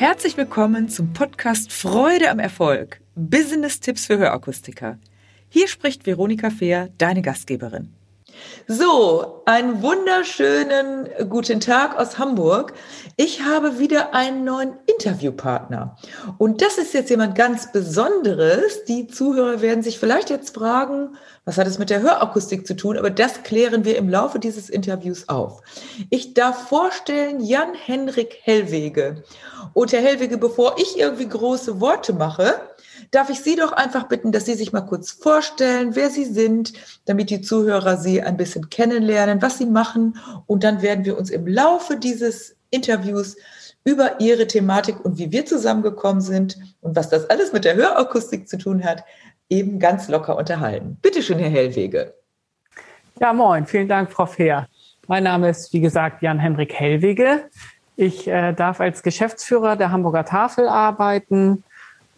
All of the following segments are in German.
Herzlich willkommen zum Podcast Freude am Erfolg. Business-Tipps für Hörakustiker. Hier spricht Veronika Fehr, deine Gastgeberin. So, einen wunderschönen guten Tag aus Hamburg. Ich habe wieder einen neuen Interviewpartner. Und das ist jetzt jemand ganz Besonderes. Die Zuhörer werden sich vielleicht jetzt fragen, was hat es mit der Hörakustik zu tun? Aber das klären wir im Laufe dieses Interviews auf. Ich darf vorstellen Jan-Henrik Hellwege. Und Herr Hellwege, bevor ich irgendwie große Worte mache, darf ich Sie doch einfach bitten, dass Sie sich mal kurz vorstellen, wer Sie sind, damit die Zuhörer Sie ein bisschen kennenlernen, was Sie machen. Und dann werden wir uns im Laufe dieses Interviews über Ihre Thematik und wie wir zusammengekommen sind und was das alles mit der Hörakustik zu tun hat, eben ganz locker unterhalten. Bitte schön, Herr Hellwege. Ja, moin. Vielen Dank, Frau Fehr. Mein Name ist, wie gesagt, Jan-Henrik Hellwege. Ich äh, darf als Geschäftsführer der Hamburger Tafel arbeiten,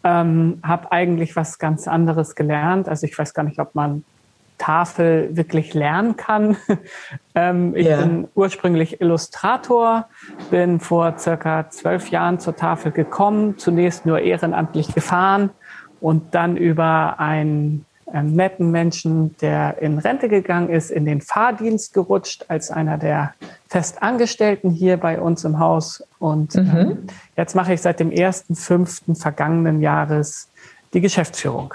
ähm, habe eigentlich was ganz anderes gelernt. Also ich weiß gar nicht, ob man Tafel wirklich lernen kann. ähm, ich yeah. bin ursprünglich Illustrator, bin vor circa zwölf Jahren zur Tafel gekommen, zunächst nur ehrenamtlich gefahren und dann über ein ähm, netten Menschen, der in Rente gegangen ist, in den Fahrdienst gerutscht als einer der Festangestellten hier bei uns im Haus. Und mhm. ähm, jetzt mache ich seit dem 1.5. vergangenen Jahres die Geschäftsführung.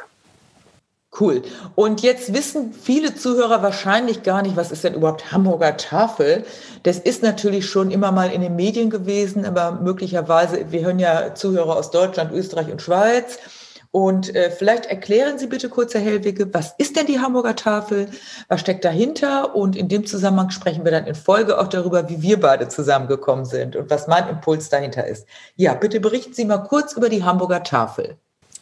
Cool. Und jetzt wissen viele Zuhörer wahrscheinlich gar nicht, was ist denn überhaupt Hamburger Tafel? Das ist natürlich schon immer mal in den Medien gewesen, aber möglicherweise, wir hören ja Zuhörer aus Deutschland, Österreich und Schweiz. Und äh, vielleicht erklären Sie bitte kurz, Herr Hellwege, was ist denn die Hamburger Tafel? Was steckt dahinter? Und in dem Zusammenhang sprechen wir dann in Folge auch darüber, wie wir beide zusammengekommen sind und was mein Impuls dahinter ist. Ja, bitte berichten Sie mal kurz über die Hamburger Tafel.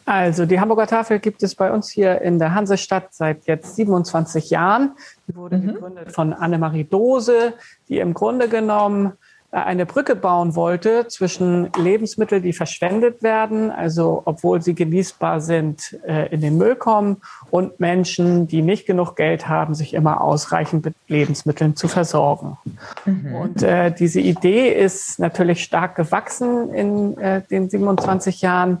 Also die Hamburger Tafel gibt es bei uns hier in der Hansestadt seit jetzt 27 Jahren. Die wurde mhm. gegründet von Annemarie Dose, die im Grunde genommen eine Brücke bauen wollte zwischen Lebensmitteln, die verschwendet werden, also obwohl sie genießbar sind, äh, in den Müll kommen, und Menschen, die nicht genug Geld haben, sich immer ausreichend mit Lebensmitteln zu versorgen. Mhm. Und äh, diese Idee ist natürlich stark gewachsen in äh, den 27 Jahren.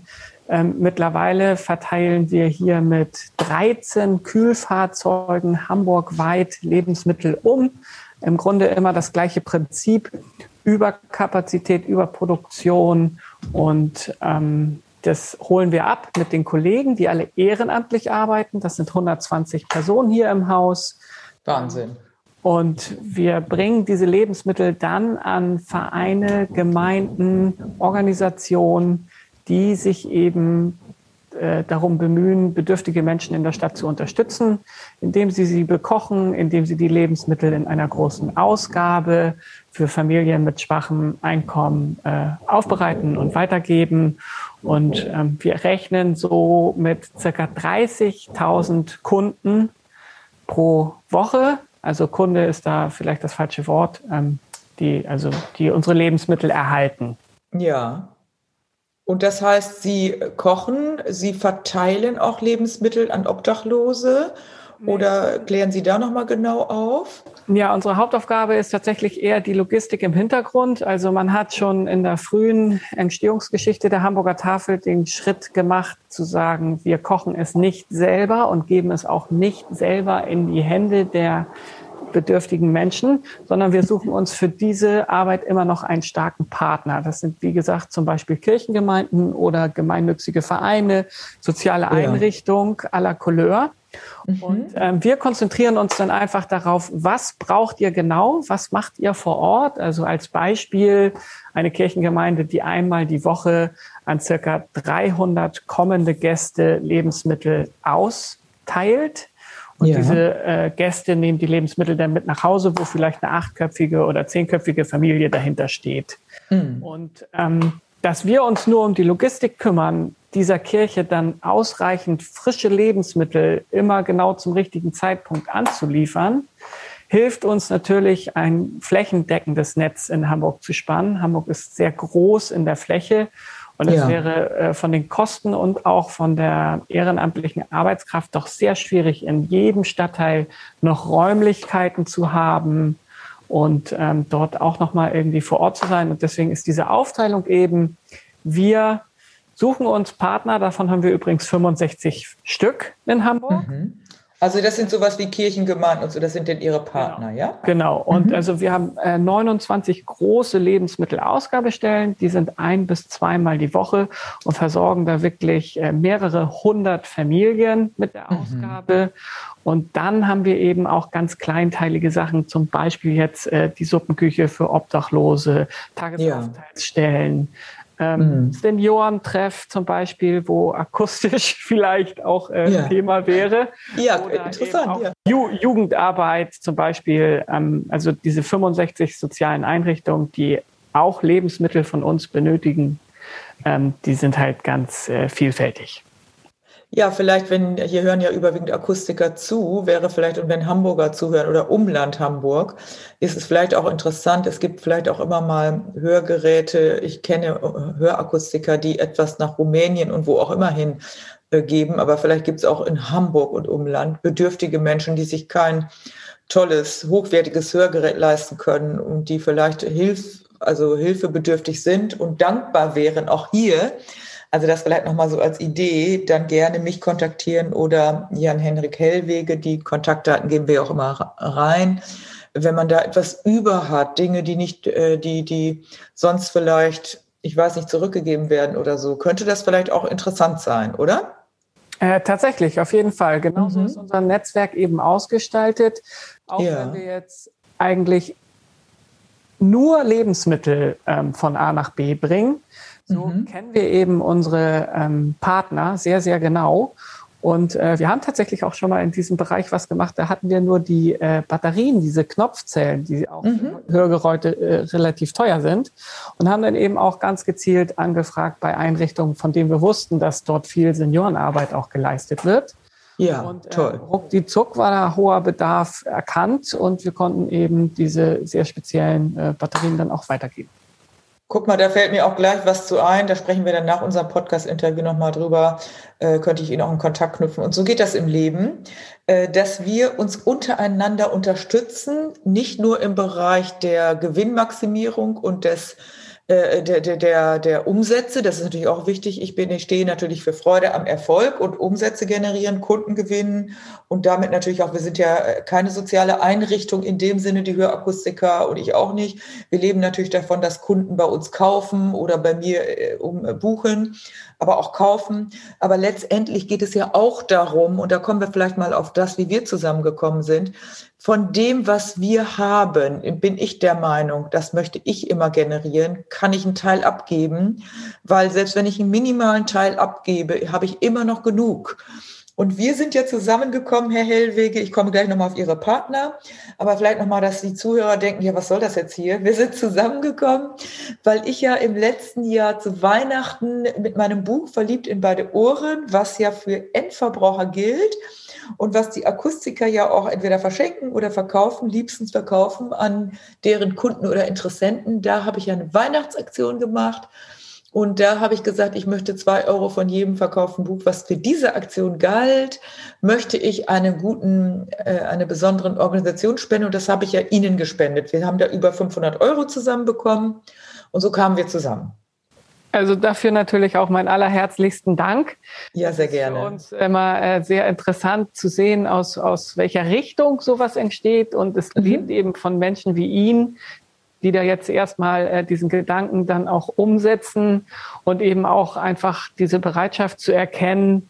Ähm, mittlerweile verteilen wir hier mit 13 Kühlfahrzeugen hamburgweit Lebensmittel um. Im Grunde immer das gleiche Prinzip. Überkapazität, Überproduktion und ähm, das holen wir ab mit den Kollegen, die alle ehrenamtlich arbeiten. Das sind 120 Personen hier im Haus. Wahnsinn. Und wir bringen diese Lebensmittel dann an Vereine, Gemeinden, Organisationen, die sich eben äh, darum bemühen, bedürftige Menschen in der Stadt zu unterstützen, indem sie sie bekochen, indem sie die Lebensmittel in einer großen Ausgabe für Familien mit schwachem Einkommen äh, aufbereiten und weitergeben. Und ähm, wir rechnen so mit circa 30.000 Kunden pro Woche. Also Kunde ist da vielleicht das falsche Wort, ähm, die, also die unsere Lebensmittel erhalten. Ja. Und das heißt, Sie kochen, Sie verteilen auch Lebensmittel an Obdachlose oder klären Sie da nochmal genau auf? Ja, unsere Hauptaufgabe ist tatsächlich eher die Logistik im Hintergrund. Also man hat schon in der frühen Entstehungsgeschichte der Hamburger Tafel den Schritt gemacht, zu sagen, wir kochen es nicht selber und geben es auch nicht selber in die Hände der bedürftigen Menschen, sondern wir suchen uns für diese Arbeit immer noch einen starken Partner. Das sind, wie gesagt, zum Beispiel Kirchengemeinden oder gemeinnützige Vereine, soziale Einrichtungen ja. à la Couleur. Mhm. Und ähm, wir konzentrieren uns dann einfach darauf, was braucht ihr genau, was macht ihr vor Ort? Also als Beispiel eine Kirchengemeinde, die einmal die Woche an circa 300 kommende Gäste Lebensmittel austeilt. Und ja. diese äh, Gäste nehmen die Lebensmittel dann mit nach Hause, wo vielleicht eine achtköpfige oder zehnköpfige Familie dahinter steht. Mhm. Und ähm, dass wir uns nur um die Logistik kümmern, dieser Kirche dann ausreichend frische Lebensmittel immer genau zum richtigen Zeitpunkt anzuliefern, hilft uns natürlich, ein flächendeckendes Netz in Hamburg zu spannen. Hamburg ist sehr groß in der Fläche und es ja. wäre äh, von den Kosten und auch von der ehrenamtlichen Arbeitskraft doch sehr schwierig, in jedem Stadtteil noch Räumlichkeiten zu haben und ähm, dort auch nochmal irgendwie vor Ort zu sein. Und deswegen ist diese Aufteilung eben wir suchen uns Partner, davon haben wir übrigens 65 Stück in Hamburg. Mhm. Also das sind sowas wie Kirchengemeinden und so, das sind denn Ihre Partner, genau. ja? Genau. Und mhm. also wir haben äh, 29 große Lebensmittelausgabestellen, die sind ein bis zweimal die Woche und versorgen da wirklich äh, mehrere hundert Familien mit der mhm. Ausgabe. Mhm. Und dann haben wir eben auch ganz kleinteilige Sachen, zum Beispiel jetzt äh, die Suppenküche für Obdachlose, Tagesaufenthaltsstellen, ähm, mhm. Seniorentreff zum Beispiel, wo akustisch vielleicht auch äh, ja. Thema wäre. Ja, Oder interessant. Ja. Ju Jugendarbeit zum Beispiel, ähm, also diese 65 sozialen Einrichtungen, die auch Lebensmittel von uns benötigen, ähm, die sind halt ganz äh, vielfältig. Ja, vielleicht, wenn, hier hören ja überwiegend Akustiker zu, wäre vielleicht, und wenn Hamburger zuhören oder Umland Hamburg, ist es vielleicht auch interessant. Es gibt vielleicht auch immer mal Hörgeräte. Ich kenne Hörakustiker, die etwas nach Rumänien und wo auch immer hin äh, geben. Aber vielleicht gibt es auch in Hamburg und Umland bedürftige Menschen, die sich kein tolles, hochwertiges Hörgerät leisten können und die vielleicht Hilf, also hilfebedürftig sind und dankbar wären, auch hier also das vielleicht nochmal so als Idee, dann gerne mich kontaktieren oder Jan-Henrik Hellwege, die Kontaktdaten geben wir auch immer rein. Wenn man da etwas über hat, Dinge, die nicht, äh, die, die sonst vielleicht, ich weiß nicht, zurückgegeben werden oder so, könnte das vielleicht auch interessant sein, oder? Äh, tatsächlich, auf jeden Fall. Genauso mhm. ist unser Netzwerk eben ausgestaltet. Auch ja. wenn wir jetzt eigentlich nur Lebensmittel ähm, von A nach B bringen, so mhm. kennen wir eben unsere ähm, Partner sehr, sehr genau. Und äh, wir haben tatsächlich auch schon mal in diesem Bereich was gemacht. Da hatten wir nur die äh, Batterien, diese Knopfzellen, die auch mhm. Hörgeräte äh, relativ teuer sind. Und haben dann eben auch ganz gezielt angefragt bei Einrichtungen, von denen wir wussten, dass dort viel Seniorenarbeit auch geleistet wird. Ja, und, äh, toll. Die Zuck war da hoher Bedarf erkannt und wir konnten eben diese sehr speziellen äh, Batterien dann auch weitergeben. Guck mal, da fällt mir auch gleich was zu ein. Da sprechen wir dann nach unserem Podcast-Interview nochmal drüber. Äh, könnte ich Ihnen auch einen Kontakt knüpfen. Und so geht das im Leben, äh, dass wir uns untereinander unterstützen, nicht nur im Bereich der Gewinnmaximierung und des äh, der, der, der, der Umsätze, das ist natürlich auch wichtig. Ich bin, ich stehe natürlich für Freude am Erfolg und Umsätze generieren, Kunden gewinnen und damit natürlich auch, wir sind ja äh, keine soziale Einrichtung in dem Sinne, die Hörakustiker und ich auch nicht. Wir leben natürlich davon, dass Kunden bei uns kaufen oder bei mir äh, um, äh, buchen, aber auch kaufen. Aber letztendlich geht es ja auch darum, und da kommen wir vielleicht mal auf das, wie wir zusammengekommen sind, von dem, was wir haben, bin ich der Meinung, das möchte ich immer generieren, kann ich einen Teil abgeben, weil selbst wenn ich einen minimalen Teil abgebe, habe ich immer noch genug. Und wir sind ja zusammengekommen, Herr Hellwege. Ich komme gleich nochmal auf Ihre Partner, aber vielleicht nochmal, dass die Zuhörer denken, ja, was soll das jetzt hier? Wir sind zusammengekommen, weil ich ja im letzten Jahr zu Weihnachten mit meinem Buch Verliebt in beide Ohren, was ja für Endverbraucher gilt, und was die Akustiker ja auch entweder verschenken oder verkaufen, liebstens verkaufen an deren Kunden oder Interessenten. Da habe ich ja eine Weihnachtsaktion gemacht. Und da habe ich gesagt, ich möchte zwei Euro von jedem verkauften Buch, was für diese Aktion galt, möchte ich einen guten, äh, eine besonderen Organisation spenden. Und das habe ich ja Ihnen gespendet. Wir haben da über 500 Euro zusammenbekommen. Und so kamen wir zusammen. Also dafür natürlich auch meinen allerherzlichsten Dank. Ja, sehr gerne. Es ist für uns immer äh, sehr interessant zu sehen, aus, aus welcher Richtung sowas entsteht. Und es mhm. lebt eben von Menschen wie Ihnen, die da jetzt erstmal äh, diesen Gedanken dann auch umsetzen und eben auch einfach diese Bereitschaft zu erkennen,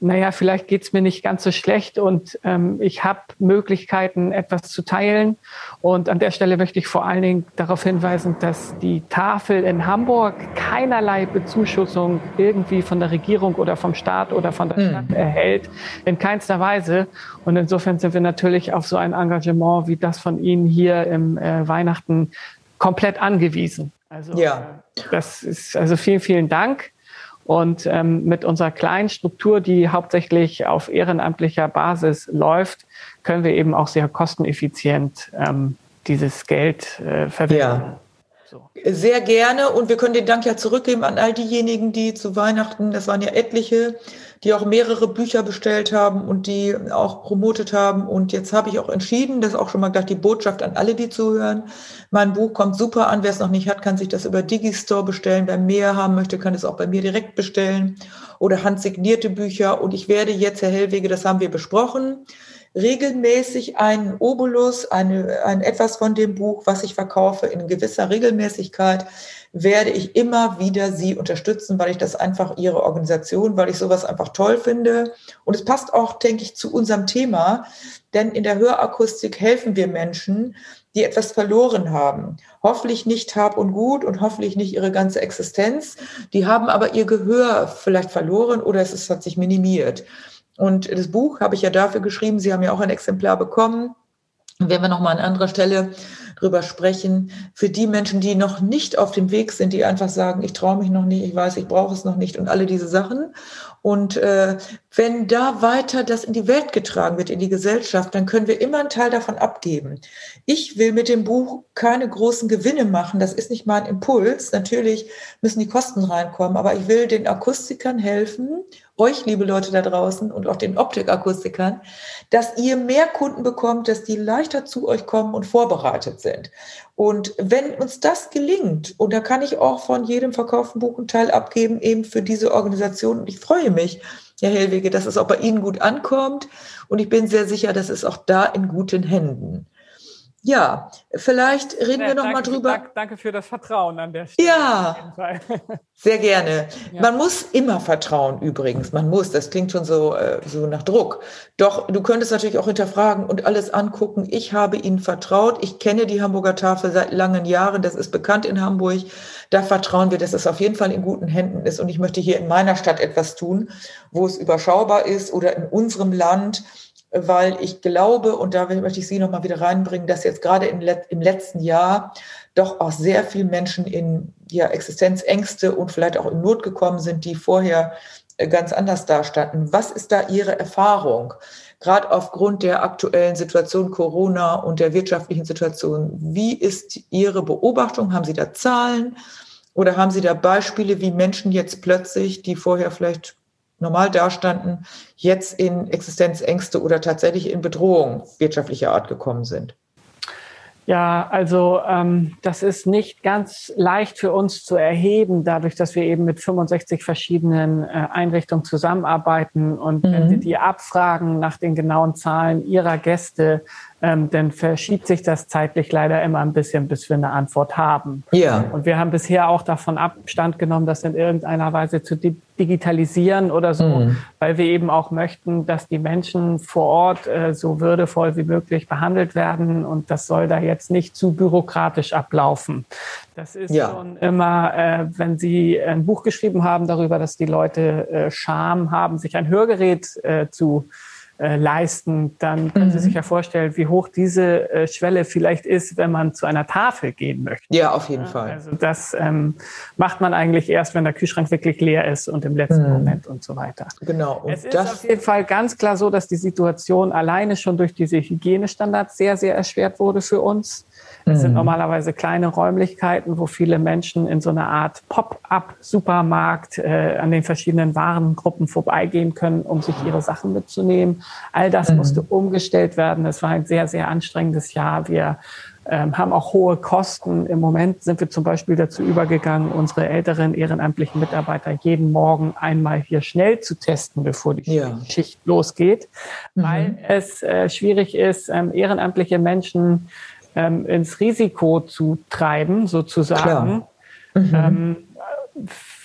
naja, vielleicht geht's mir nicht ganz so schlecht und ähm, ich habe Möglichkeiten, etwas zu teilen. Und an der Stelle möchte ich vor allen Dingen darauf hinweisen, dass die Tafel in Hamburg keinerlei Bezuschussung irgendwie von der Regierung oder vom Staat oder von der hm. Stadt erhält, in keinster Weise. Und insofern sind wir natürlich auf so ein Engagement wie das von Ihnen hier im äh, Weihnachten komplett angewiesen. Also ja. Äh, das ist also vielen, vielen Dank. Und ähm, mit unserer kleinen Struktur, die hauptsächlich auf ehrenamtlicher Basis läuft, können wir eben auch sehr kosteneffizient ähm, dieses Geld äh, verwenden. Ja. So. Sehr gerne und wir können den Dank ja zurückgeben an all diejenigen, die zu Weihnachten, das waren ja etliche, die auch mehrere Bücher bestellt haben und die auch promotet haben. Und jetzt habe ich auch entschieden, das ist auch schon mal gleich die Botschaft an alle, die zuhören. Mein Buch kommt super an. Wer es noch nicht hat, kann sich das über Digistore bestellen. Wer mehr haben möchte, kann es auch bei mir direkt bestellen oder handsignierte Bücher. Und ich werde jetzt, Herr Hellwege, das haben wir besprochen, regelmäßig einen Obolus, eine, ein etwas von dem Buch, was ich verkaufe, in gewisser Regelmäßigkeit, werde ich immer wieder Sie unterstützen, weil ich das einfach Ihre Organisation, weil ich sowas einfach toll finde. Und es passt auch, denke ich, zu unserem Thema, denn in der Hörakustik helfen wir Menschen, die etwas verloren haben. Hoffentlich nicht Hab und Gut und hoffentlich nicht ihre ganze Existenz. Die haben aber ihr Gehör vielleicht verloren oder es ist, hat sich minimiert. Und das Buch habe ich ja dafür geschrieben. Sie haben ja auch ein Exemplar bekommen. Werden wir nochmal an anderer Stelle drüber sprechen. Für die Menschen, die noch nicht auf dem Weg sind, die einfach sagen, ich traue mich noch nicht, ich weiß, ich brauche es noch nicht und alle diese Sachen. Und äh, wenn da weiter das in die Welt getragen wird, in die Gesellschaft, dann können wir immer einen Teil davon abgeben. Ich will mit dem Buch keine großen Gewinne machen. Das ist nicht mein Impuls. Natürlich müssen die Kosten reinkommen, aber ich will den Akustikern helfen euch, liebe Leute da draußen und auch den Optikakustikern, dass ihr mehr Kunden bekommt, dass die leichter zu euch kommen und vorbereitet sind. Und wenn uns das gelingt, und da kann ich auch von jedem verkauften Buch einen Teil abgeben, eben für diese Organisation, und ich freue mich, Herr Hellwege, dass es auch bei Ihnen gut ankommt. Und ich bin sehr sicher, dass es auch da in guten Händen. Ja, vielleicht reden ja, wir noch danke, mal drüber. Danke, danke, für das Vertrauen an der Stelle. Ja, sehr gerne. Ja. Man muss immer vertrauen übrigens. Man muss, das klingt schon so, äh, so nach Druck. Doch du könntest natürlich auch hinterfragen und alles angucken. Ich habe Ihnen vertraut. Ich kenne die Hamburger Tafel seit langen Jahren. Das ist bekannt in Hamburg. Da vertrauen wir, dass es auf jeden Fall in guten Händen ist. Und ich möchte hier in meiner Stadt etwas tun, wo es überschaubar ist oder in unserem Land weil ich glaube, und da möchte ich Sie nochmal wieder reinbringen, dass jetzt gerade im, letzten Jahr doch auch sehr viele Menschen in ja, Existenzängste und vielleicht auch in Not gekommen sind, die vorher äh, ganz anders dastanden. Was ist da Ihre Erfahrung? Gerade aufgrund der aktuellen Situation Corona und der wirtschaftlichen Situation. Wie ist Ihre Beobachtung? Haben Sie da Zahlen? Oder haben Sie da Beispiele, wie Menschen jetzt plötzlich, die vorher vielleicht normal dastanden, jetzt in Existenzängste oder tatsächlich in Bedrohung wirtschaftlicher Art gekommen sind? Ja, also ähm, das ist nicht ganz leicht für uns zu erheben, dadurch, dass wir eben mit 65 verschiedenen äh, Einrichtungen zusammenarbeiten. Und mhm. wenn Sie die abfragen nach den genauen Zahlen Ihrer Gäste, ähm, dann verschiebt sich das zeitlich leider immer ein bisschen, bis wir eine Antwort haben. Ja. Und wir haben bisher auch davon Abstand genommen, das in irgendeiner Weise zu di digitalisieren oder so, mhm. weil wir eben auch möchten, dass die Menschen vor Ort äh, so würdevoll wie möglich behandelt werden und das soll da jetzt nicht zu bürokratisch ablaufen. Das ist ja. schon immer, äh, wenn Sie ein Buch geschrieben haben darüber, dass die Leute äh, Scham haben, sich ein Hörgerät äh, zu äh, leisten, dann können mhm. Sie sich ja vorstellen, wie hoch diese äh, Schwelle vielleicht ist, wenn man zu einer Tafel gehen möchte. Ja, auf jeden ja, Fall. Also das ähm, macht man eigentlich erst, wenn der Kühlschrank wirklich leer ist und im letzten mhm. Moment und so weiter. Genau. Und es ist auf jeden Fall ganz klar so, dass die Situation alleine schon durch diese Hygienestandards sehr, sehr erschwert wurde für uns. Es sind mhm. normalerweise kleine Räumlichkeiten, wo viele Menschen in so einer Art Pop-up-Supermarkt äh, an den verschiedenen Warengruppen vorbeigehen können, um sich ihre Sachen mitzunehmen. All das mhm. musste umgestellt werden. Es war ein sehr, sehr anstrengendes Jahr. Wir ähm, haben auch hohe Kosten. Im Moment sind wir zum Beispiel dazu übergegangen, unsere älteren ehrenamtlichen Mitarbeiter jeden Morgen einmal hier schnell zu testen, bevor die ja. Schicht losgeht, mhm. weil es äh, schwierig ist, ähm, ehrenamtliche Menschen ähm, ins Risiko zu treiben, sozusagen. Mhm. Ähm,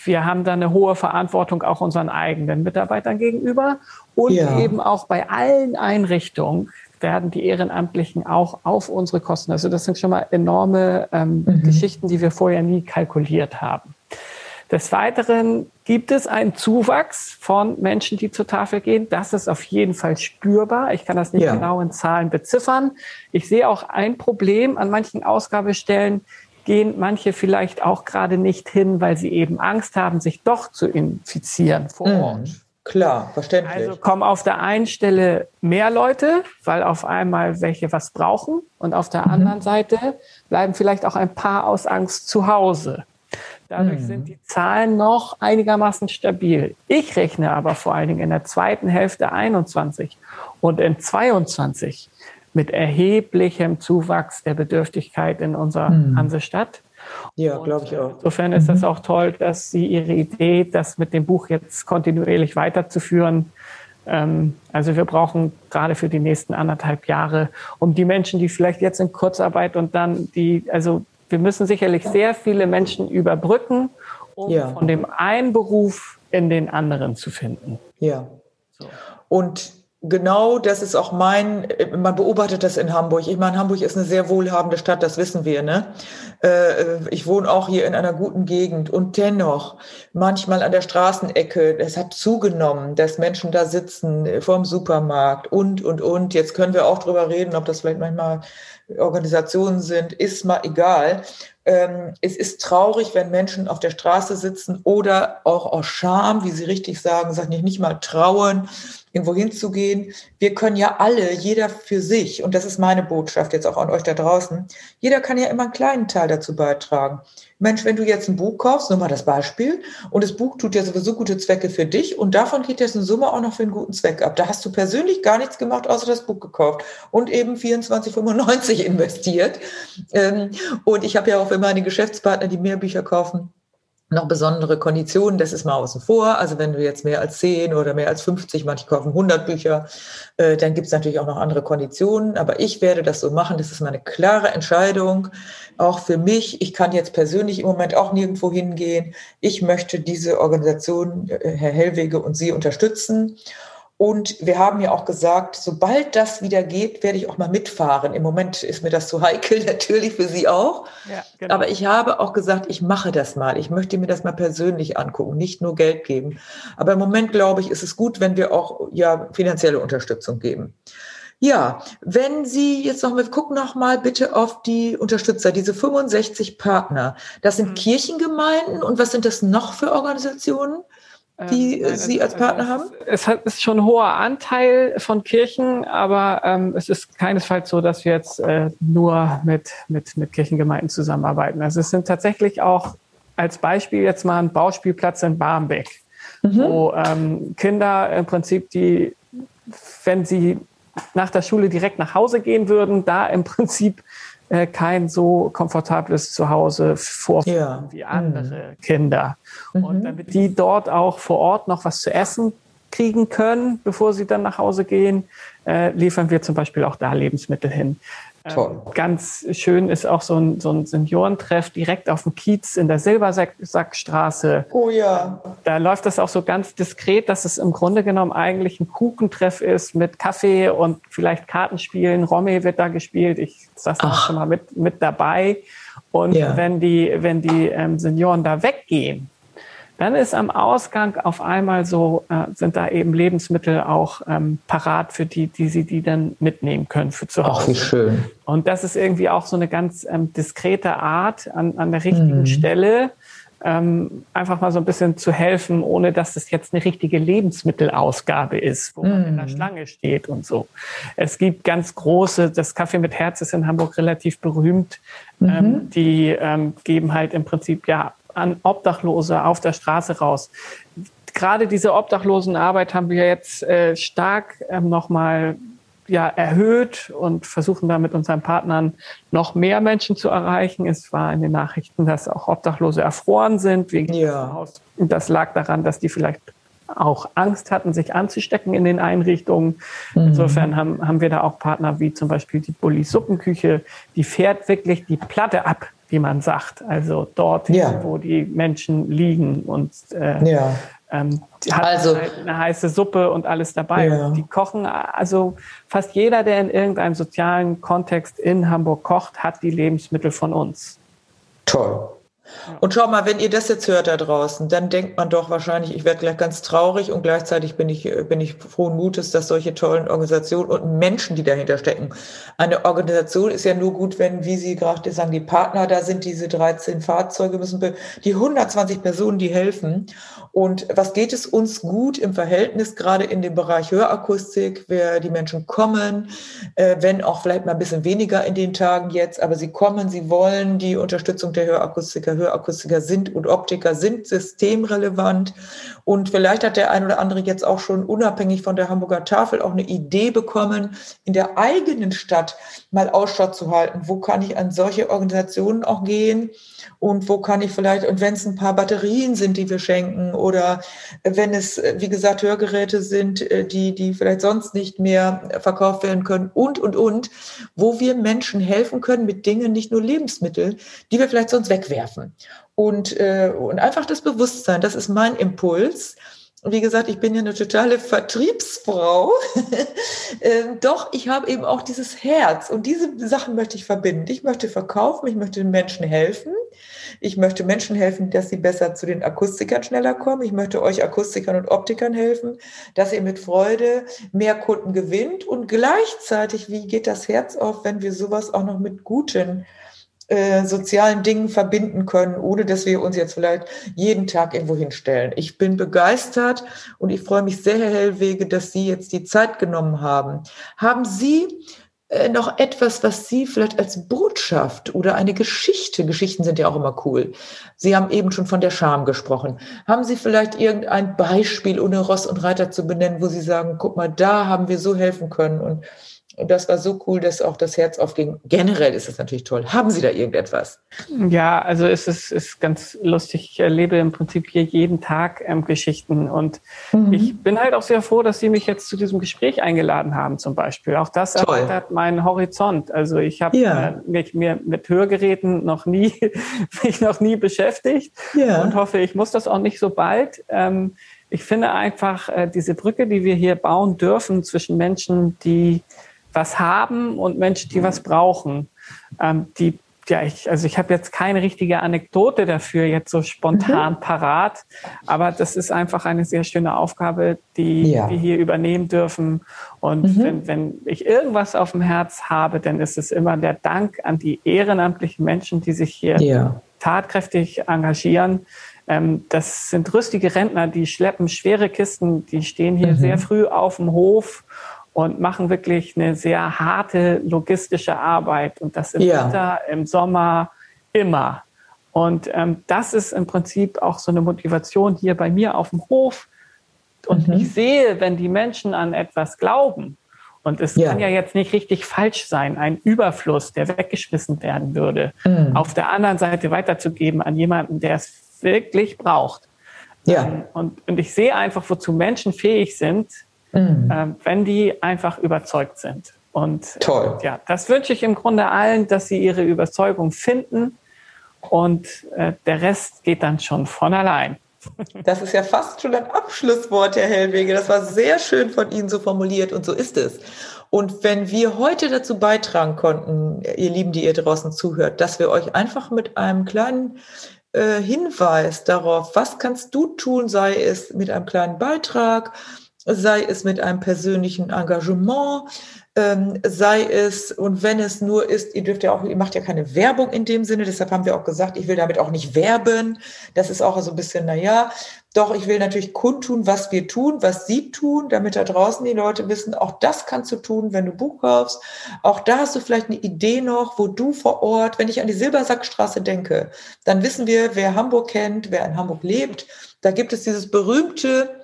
wir haben da eine hohe Verantwortung auch unseren eigenen Mitarbeitern gegenüber und ja. eben auch bei allen Einrichtungen werden die Ehrenamtlichen auch auf unsere Kosten. Also das sind schon mal enorme ähm, mhm. Geschichten, die wir vorher nie kalkuliert haben. Des Weiteren gibt es einen Zuwachs von Menschen, die zur Tafel gehen. Das ist auf jeden Fall spürbar. Ich kann das nicht ja. genau in Zahlen beziffern. Ich sehe auch ein Problem an manchen Ausgabestellen gehen manche vielleicht auch gerade nicht hin, weil sie eben Angst haben, sich doch zu infizieren vor mhm. Ort. Klar, verständlich. Also kommen auf der einen Stelle mehr Leute, weil auf einmal welche was brauchen. Und auf der mhm. anderen Seite bleiben vielleicht auch ein paar aus Angst zu Hause. Dadurch mhm. sind die Zahlen noch einigermaßen stabil. Ich rechne aber vor allen Dingen in der zweiten Hälfte 21 und in 22 mit erheblichem Zuwachs der Bedürftigkeit in unserer mhm. Hansestadt. Ja, glaube ich auch. Insofern ist mhm. das auch toll, dass Sie Ihre Idee, das mit dem Buch jetzt kontinuierlich weiterzuführen, ähm, also wir brauchen gerade für die nächsten anderthalb Jahre, um die Menschen, die vielleicht jetzt in Kurzarbeit und dann die, also wir müssen sicherlich sehr viele Menschen überbrücken, um ja. von dem einen Beruf in den anderen zu finden. Ja. So. Und genau das ist auch mein, man beobachtet das in Hamburg. Ich meine, Hamburg ist eine sehr wohlhabende Stadt, das wissen wir. Ne? Äh, ich wohne auch hier in einer guten Gegend und dennoch, manchmal an der Straßenecke, es hat zugenommen, dass Menschen da sitzen vorm Supermarkt und, und, und. Jetzt können wir auch drüber reden, ob das vielleicht manchmal Organisationen sind, ist mal egal. Ähm, es ist traurig, wenn Menschen auf der Straße sitzen oder auch aus Scham, wie Sie richtig sagen, sagen nicht, nicht mal trauen, irgendwo hinzugehen. Wir können ja alle, jeder für sich, und das ist meine Botschaft jetzt auch an euch da draußen, jeder kann ja immer einen kleinen Teil dazu beitragen. Mensch, wenn du jetzt ein Buch kaufst, nur mal das Beispiel, und das Buch tut ja sowieso gute Zwecke für dich und davon geht jetzt eine Summe auch noch für einen guten Zweck ab. Da hast du persönlich gar nichts gemacht, außer das Buch gekauft und eben 24,95 investiert. Ähm, und ich habe ja auch für meine Geschäftspartner, die mehr Bücher kaufen, noch besondere Konditionen, das ist mal außen vor. Also wenn du jetzt mehr als 10 oder mehr als 50, manche kaufen 100 Bücher, äh, dann gibt es natürlich auch noch andere Konditionen. Aber ich werde das so machen, das ist meine klare Entscheidung, auch für mich. Ich kann jetzt persönlich im Moment auch nirgendwo hingehen. Ich möchte diese Organisation, äh, Herr Hellwege und Sie unterstützen. Und wir haben ja auch gesagt, sobald das wieder geht, werde ich auch mal mitfahren. Im Moment ist mir das zu heikel, natürlich für Sie auch. Ja, genau. Aber ich habe auch gesagt, ich mache das mal. Ich möchte mir das mal persönlich angucken, nicht nur Geld geben. Aber im Moment, glaube ich, ist es gut, wenn wir auch ja finanzielle Unterstützung geben. Ja, wenn Sie jetzt noch mal, gucken noch mal bitte auf die Unterstützer, diese 65 Partner. Das sind mhm. Kirchengemeinden und was sind das noch für Organisationen? Die ähm, Sie als Partner haben? Es ist schon ein hoher Anteil von Kirchen, aber ähm, es ist keinesfalls so, dass wir jetzt äh, nur mit, mit, mit Kirchengemeinden zusammenarbeiten. Also es sind tatsächlich auch als Beispiel jetzt mal ein Bauspielplatz in Barmbek, mhm. wo ähm, Kinder im Prinzip die, wenn sie nach der Schule direkt nach Hause gehen würden, da im Prinzip äh, kein so komfortables Zuhause vorfinden ja. wie andere mhm. Kinder. Mhm. Und damit die dort auch vor Ort noch was zu essen kriegen können, bevor sie dann nach Hause gehen, äh, liefern wir zum Beispiel auch da Lebensmittel hin. Toll. Ähm, ganz schön ist auch so ein, so ein Seniorentreff direkt auf dem Kiez in der Silbersackstraße. Oh ja. Da läuft das auch so ganz diskret, dass es im Grunde genommen eigentlich ein Kuchentreff ist mit Kaffee und vielleicht Kartenspielen. Romme wird da gespielt. Ich saß da schon mal mit, mit dabei. Und ja. wenn die, wenn die ähm, Senioren da weggehen, dann ist am Ausgang auf einmal so, äh, sind da eben Lebensmittel auch ähm, parat für die, die sie die dann mitnehmen können für zu Hause. Ach, wie schön. Und das ist irgendwie auch so eine ganz ähm, diskrete Art an, an der richtigen mhm. Stelle, ähm, einfach mal so ein bisschen zu helfen, ohne dass es jetzt eine richtige Lebensmittelausgabe ist, wo man mm. in der mhm. Schlange steht und so. Es gibt ganz große, das Kaffee mit Herz ist in Hamburg relativ berühmt. Mhm. Ähm, die ähm, geben halt im Prinzip ja an Obdachlose auf der Straße raus. Gerade diese Obdachlosenarbeit haben wir jetzt äh, stark ähm, nochmal ja, erhöht und versuchen da mit unseren Partnern noch mehr Menschen zu erreichen. Es war in den Nachrichten, dass auch Obdachlose erfroren sind wegen ja. Haus. Und das lag daran, dass die vielleicht auch Angst hatten, sich anzustecken in den Einrichtungen. Mhm. Insofern haben, haben wir da auch Partner wie zum Beispiel die Bulli Suppenküche, die fährt wirklich die Platte ab wie man sagt. Also dort, ja. wo die Menschen liegen und äh, ja. ähm, die hat also, halt eine heiße Suppe und alles dabei. Ja. Die kochen, also fast jeder, der in irgendeinem sozialen Kontext in Hamburg kocht, hat die Lebensmittel von uns. Toll. Und schau mal, wenn ihr das jetzt hört da draußen, dann denkt man doch wahrscheinlich, ich werde gleich ganz traurig und gleichzeitig bin ich, bin ich frohen Mutes, dass solche tollen Organisationen und Menschen, die dahinter stecken. Eine Organisation ist ja nur gut, wenn, wie Sie gerade sagen, die Partner da sind, diese 13 Fahrzeuge müssen, die 120 Personen, die helfen. Und was geht es uns gut im Verhältnis, gerade in dem Bereich Hörakustik, wer die Menschen kommen, äh, wenn auch vielleicht mal ein bisschen weniger in den Tagen jetzt, aber sie kommen, sie wollen die Unterstützung der Hörakustiker. Hörakustiker sind und Optiker sind systemrelevant. Und vielleicht hat der ein oder andere jetzt auch schon unabhängig von der Hamburger Tafel auch eine Idee bekommen, in der eigenen Stadt mal Ausschau zu halten. Wo kann ich an solche Organisationen auch gehen? Und wo kann ich vielleicht, und wenn es ein paar Batterien sind, die wir schenken, oder wenn es, wie gesagt, Hörgeräte sind, äh, die, die vielleicht sonst nicht mehr verkauft werden können und, und, und, wo wir Menschen helfen können mit Dingen, nicht nur Lebensmittel, die wir vielleicht sonst wegwerfen. Und, äh, und einfach das Bewusstsein, das ist mein Impuls. Wie gesagt, ich bin ja eine totale Vertriebsfrau. ähm, doch, ich habe eben auch dieses Herz und diese Sachen möchte ich verbinden. Ich möchte verkaufen, ich möchte den Menschen helfen. Ich möchte Menschen helfen, dass sie besser zu den Akustikern schneller kommen. Ich möchte euch Akustikern und Optikern helfen, dass ihr mit Freude mehr Kunden gewinnt. Und gleichzeitig, wie geht das Herz auf, wenn wir sowas auch noch mit guten äh, sozialen Dingen verbinden können, ohne dass wir uns jetzt vielleicht jeden Tag irgendwo hinstellen. Ich bin begeistert und ich freue mich sehr, Herr Hellwege, dass Sie jetzt die Zeit genommen haben. Haben Sie äh, noch etwas, was Sie vielleicht als Botschaft oder eine Geschichte, Geschichten sind ja auch immer cool. Sie haben eben schon von der Scham gesprochen. Haben Sie vielleicht irgendein Beispiel, ohne Ross und Reiter zu benennen, wo Sie sagen, guck mal, da haben wir so helfen können und und das war so cool, dass auch das Herz aufging. Generell ist es natürlich toll. Haben Sie da irgendetwas? Ja, also es ist, ist ganz lustig. Ich erlebe im Prinzip hier jeden Tag ähm, Geschichten. Und mhm. ich bin halt auch sehr froh, dass Sie mich jetzt zu diesem Gespräch eingeladen haben, zum Beispiel. Auch das toll. erweitert meinen Horizont. Also ich habe ja. äh, mich mir mit Hörgeräten noch nie, mich noch nie beschäftigt ja. und hoffe, ich muss das auch nicht so bald. Ähm, ich finde einfach äh, diese Brücke, die wir hier bauen dürfen zwischen Menschen, die was haben und Menschen, die was brauchen. Ähm, die, ja, ich, also ich habe jetzt keine richtige Anekdote dafür jetzt so spontan mhm. parat, aber das ist einfach eine sehr schöne Aufgabe, die ja. wir hier übernehmen dürfen. Und mhm. wenn, wenn ich irgendwas auf dem Herz habe, dann ist es immer der Dank an die ehrenamtlichen Menschen, die sich hier ja. tatkräftig engagieren. Ähm, das sind rüstige Rentner, die schleppen schwere Kisten, die stehen hier mhm. sehr früh auf dem Hof und machen wirklich eine sehr harte logistische Arbeit und das im ja. Winter, im Sommer, immer. Und ähm, das ist im Prinzip auch so eine Motivation hier bei mir auf dem Hof. Und mhm. ich sehe, wenn die Menschen an etwas glauben, und es ja. kann ja jetzt nicht richtig falsch sein, ein Überfluss, der weggeschmissen werden würde, mhm. auf der anderen Seite weiterzugeben an jemanden, der es wirklich braucht. Ja. Ähm, und, und ich sehe einfach, wozu Menschen fähig sind, mhm. äh, wenn die einfach überzeugt sind. Und Toll. ja, das wünsche ich im Grunde allen, dass sie ihre Überzeugung finden und äh, der Rest geht dann schon von allein. Das ist ja fast schon ein Abschlusswort, Herr Hellwege. Das war sehr schön von Ihnen so formuliert und so ist es. Und wenn wir heute dazu beitragen konnten, ihr Lieben, die ihr draußen zuhört, dass wir euch einfach mit einem kleinen äh, Hinweis darauf, was kannst du tun, sei es mit einem kleinen Beitrag, sei es mit einem persönlichen Engagement, ähm, sei es, und wenn es nur ist, ihr dürft ja auch, ihr macht ja keine Werbung in dem Sinne, deshalb haben wir auch gesagt, ich will damit auch nicht werben. Das ist auch so ein bisschen, na ja, doch, ich will natürlich kundtun, was wir tun, was sie tun, damit da draußen die Leute wissen, auch das kannst du tun, wenn du Buch kaufst. Auch da hast du vielleicht eine Idee noch, wo du vor Ort, wenn ich an die Silbersackstraße denke, dann wissen wir, wer Hamburg kennt, wer in Hamburg lebt. Da gibt es dieses berühmte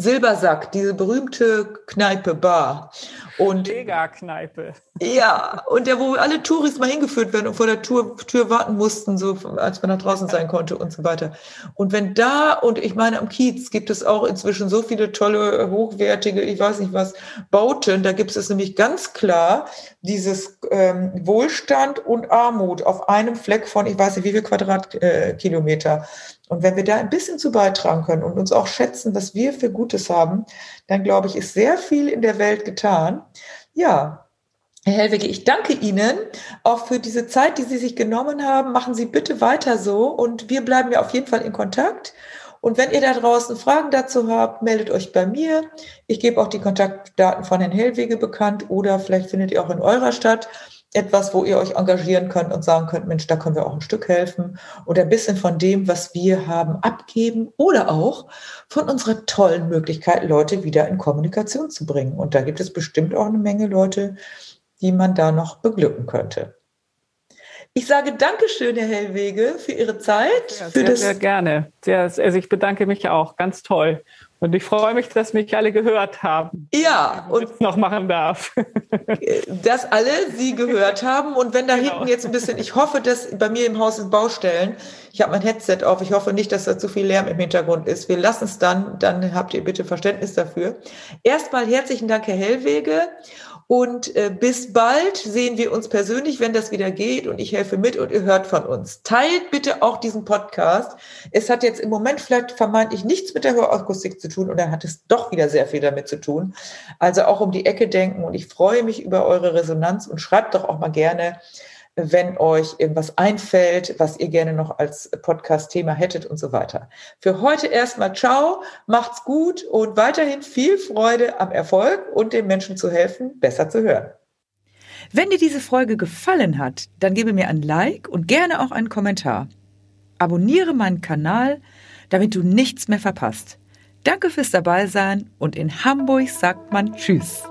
Silbersack, diese berühmte Kneipe, Bar. Und Mega-Kneipe. Ja, und der, wo alle Touris mal hingeführt werden und vor der Tür, Tür warten mussten, so als man nach draußen sein konnte und so weiter. Und wenn da, und ich meine, am Kiez gibt es auch inzwischen so viele tolle, hochwertige, ich weiß nicht was, Bauten, da gibt es nämlich ganz klar dieses ähm, Wohlstand und Armut auf einem Fleck von, ich weiß nicht, wie viel Quadratkilometer. Äh, und wenn wir da ein bisschen zu beitragen können und uns auch schätzen, was wir für Gutes haben, dann glaube ich, ist sehr viel in der Welt getan. Ja, Herr Hellwege, ich danke Ihnen auch für diese Zeit, die Sie sich genommen haben. Machen Sie bitte weiter so und wir bleiben ja auf jeden Fall in Kontakt. Und wenn ihr da draußen Fragen dazu habt, meldet euch bei mir. Ich gebe auch die Kontaktdaten von Herrn Hellwege bekannt oder vielleicht findet ihr auch in eurer Stadt etwas, wo ihr euch engagieren könnt und sagen könnt, Mensch, da können wir auch ein Stück helfen oder ein bisschen von dem, was wir haben, abgeben oder auch von unserer tollen Möglichkeit, Leute wieder in Kommunikation zu bringen. Und da gibt es bestimmt auch eine Menge Leute, die man da noch beglücken könnte. Ich sage Dankeschön, Herr Hellwege, für Ihre Zeit. Ja, für sehr, das sehr gerne. Sehr, also ich bedanke mich auch. Ganz toll. Und ich freue mich, dass mich alle gehört haben. Ja, und noch machen darf. dass alle Sie gehört haben. Und wenn da genau. hinten jetzt ein bisschen, ich hoffe, dass bei mir im Haus sind Baustellen. Ich habe mein Headset auf. Ich hoffe nicht, dass da zu viel Lärm im Hintergrund ist. Wir lassen es dann. Dann habt ihr bitte Verständnis dafür. Erstmal herzlichen Dank, Herr Hellwege. Und äh, bis bald sehen wir uns persönlich, wenn das wieder geht. Und ich helfe mit und ihr hört von uns. Teilt bitte auch diesen Podcast. Es hat jetzt im Moment vielleicht vermeintlich nichts mit der Hörakustik zu tun dann hat es doch wieder sehr viel damit zu tun. Also auch um die Ecke denken. Und ich freue mich über eure Resonanz und schreibt doch auch mal gerne, wenn euch irgendwas einfällt, was ihr gerne noch als Podcast-Thema hättet und so weiter. Für heute erstmal ciao, macht's gut und weiterhin viel Freude am Erfolg und den Menschen zu helfen, besser zu hören. Wenn dir diese Folge gefallen hat, dann gebe mir ein Like und gerne auch einen Kommentar. Abonniere meinen Kanal, damit du nichts mehr verpasst. Danke fürs Dabeisein und in Hamburg sagt man Tschüss.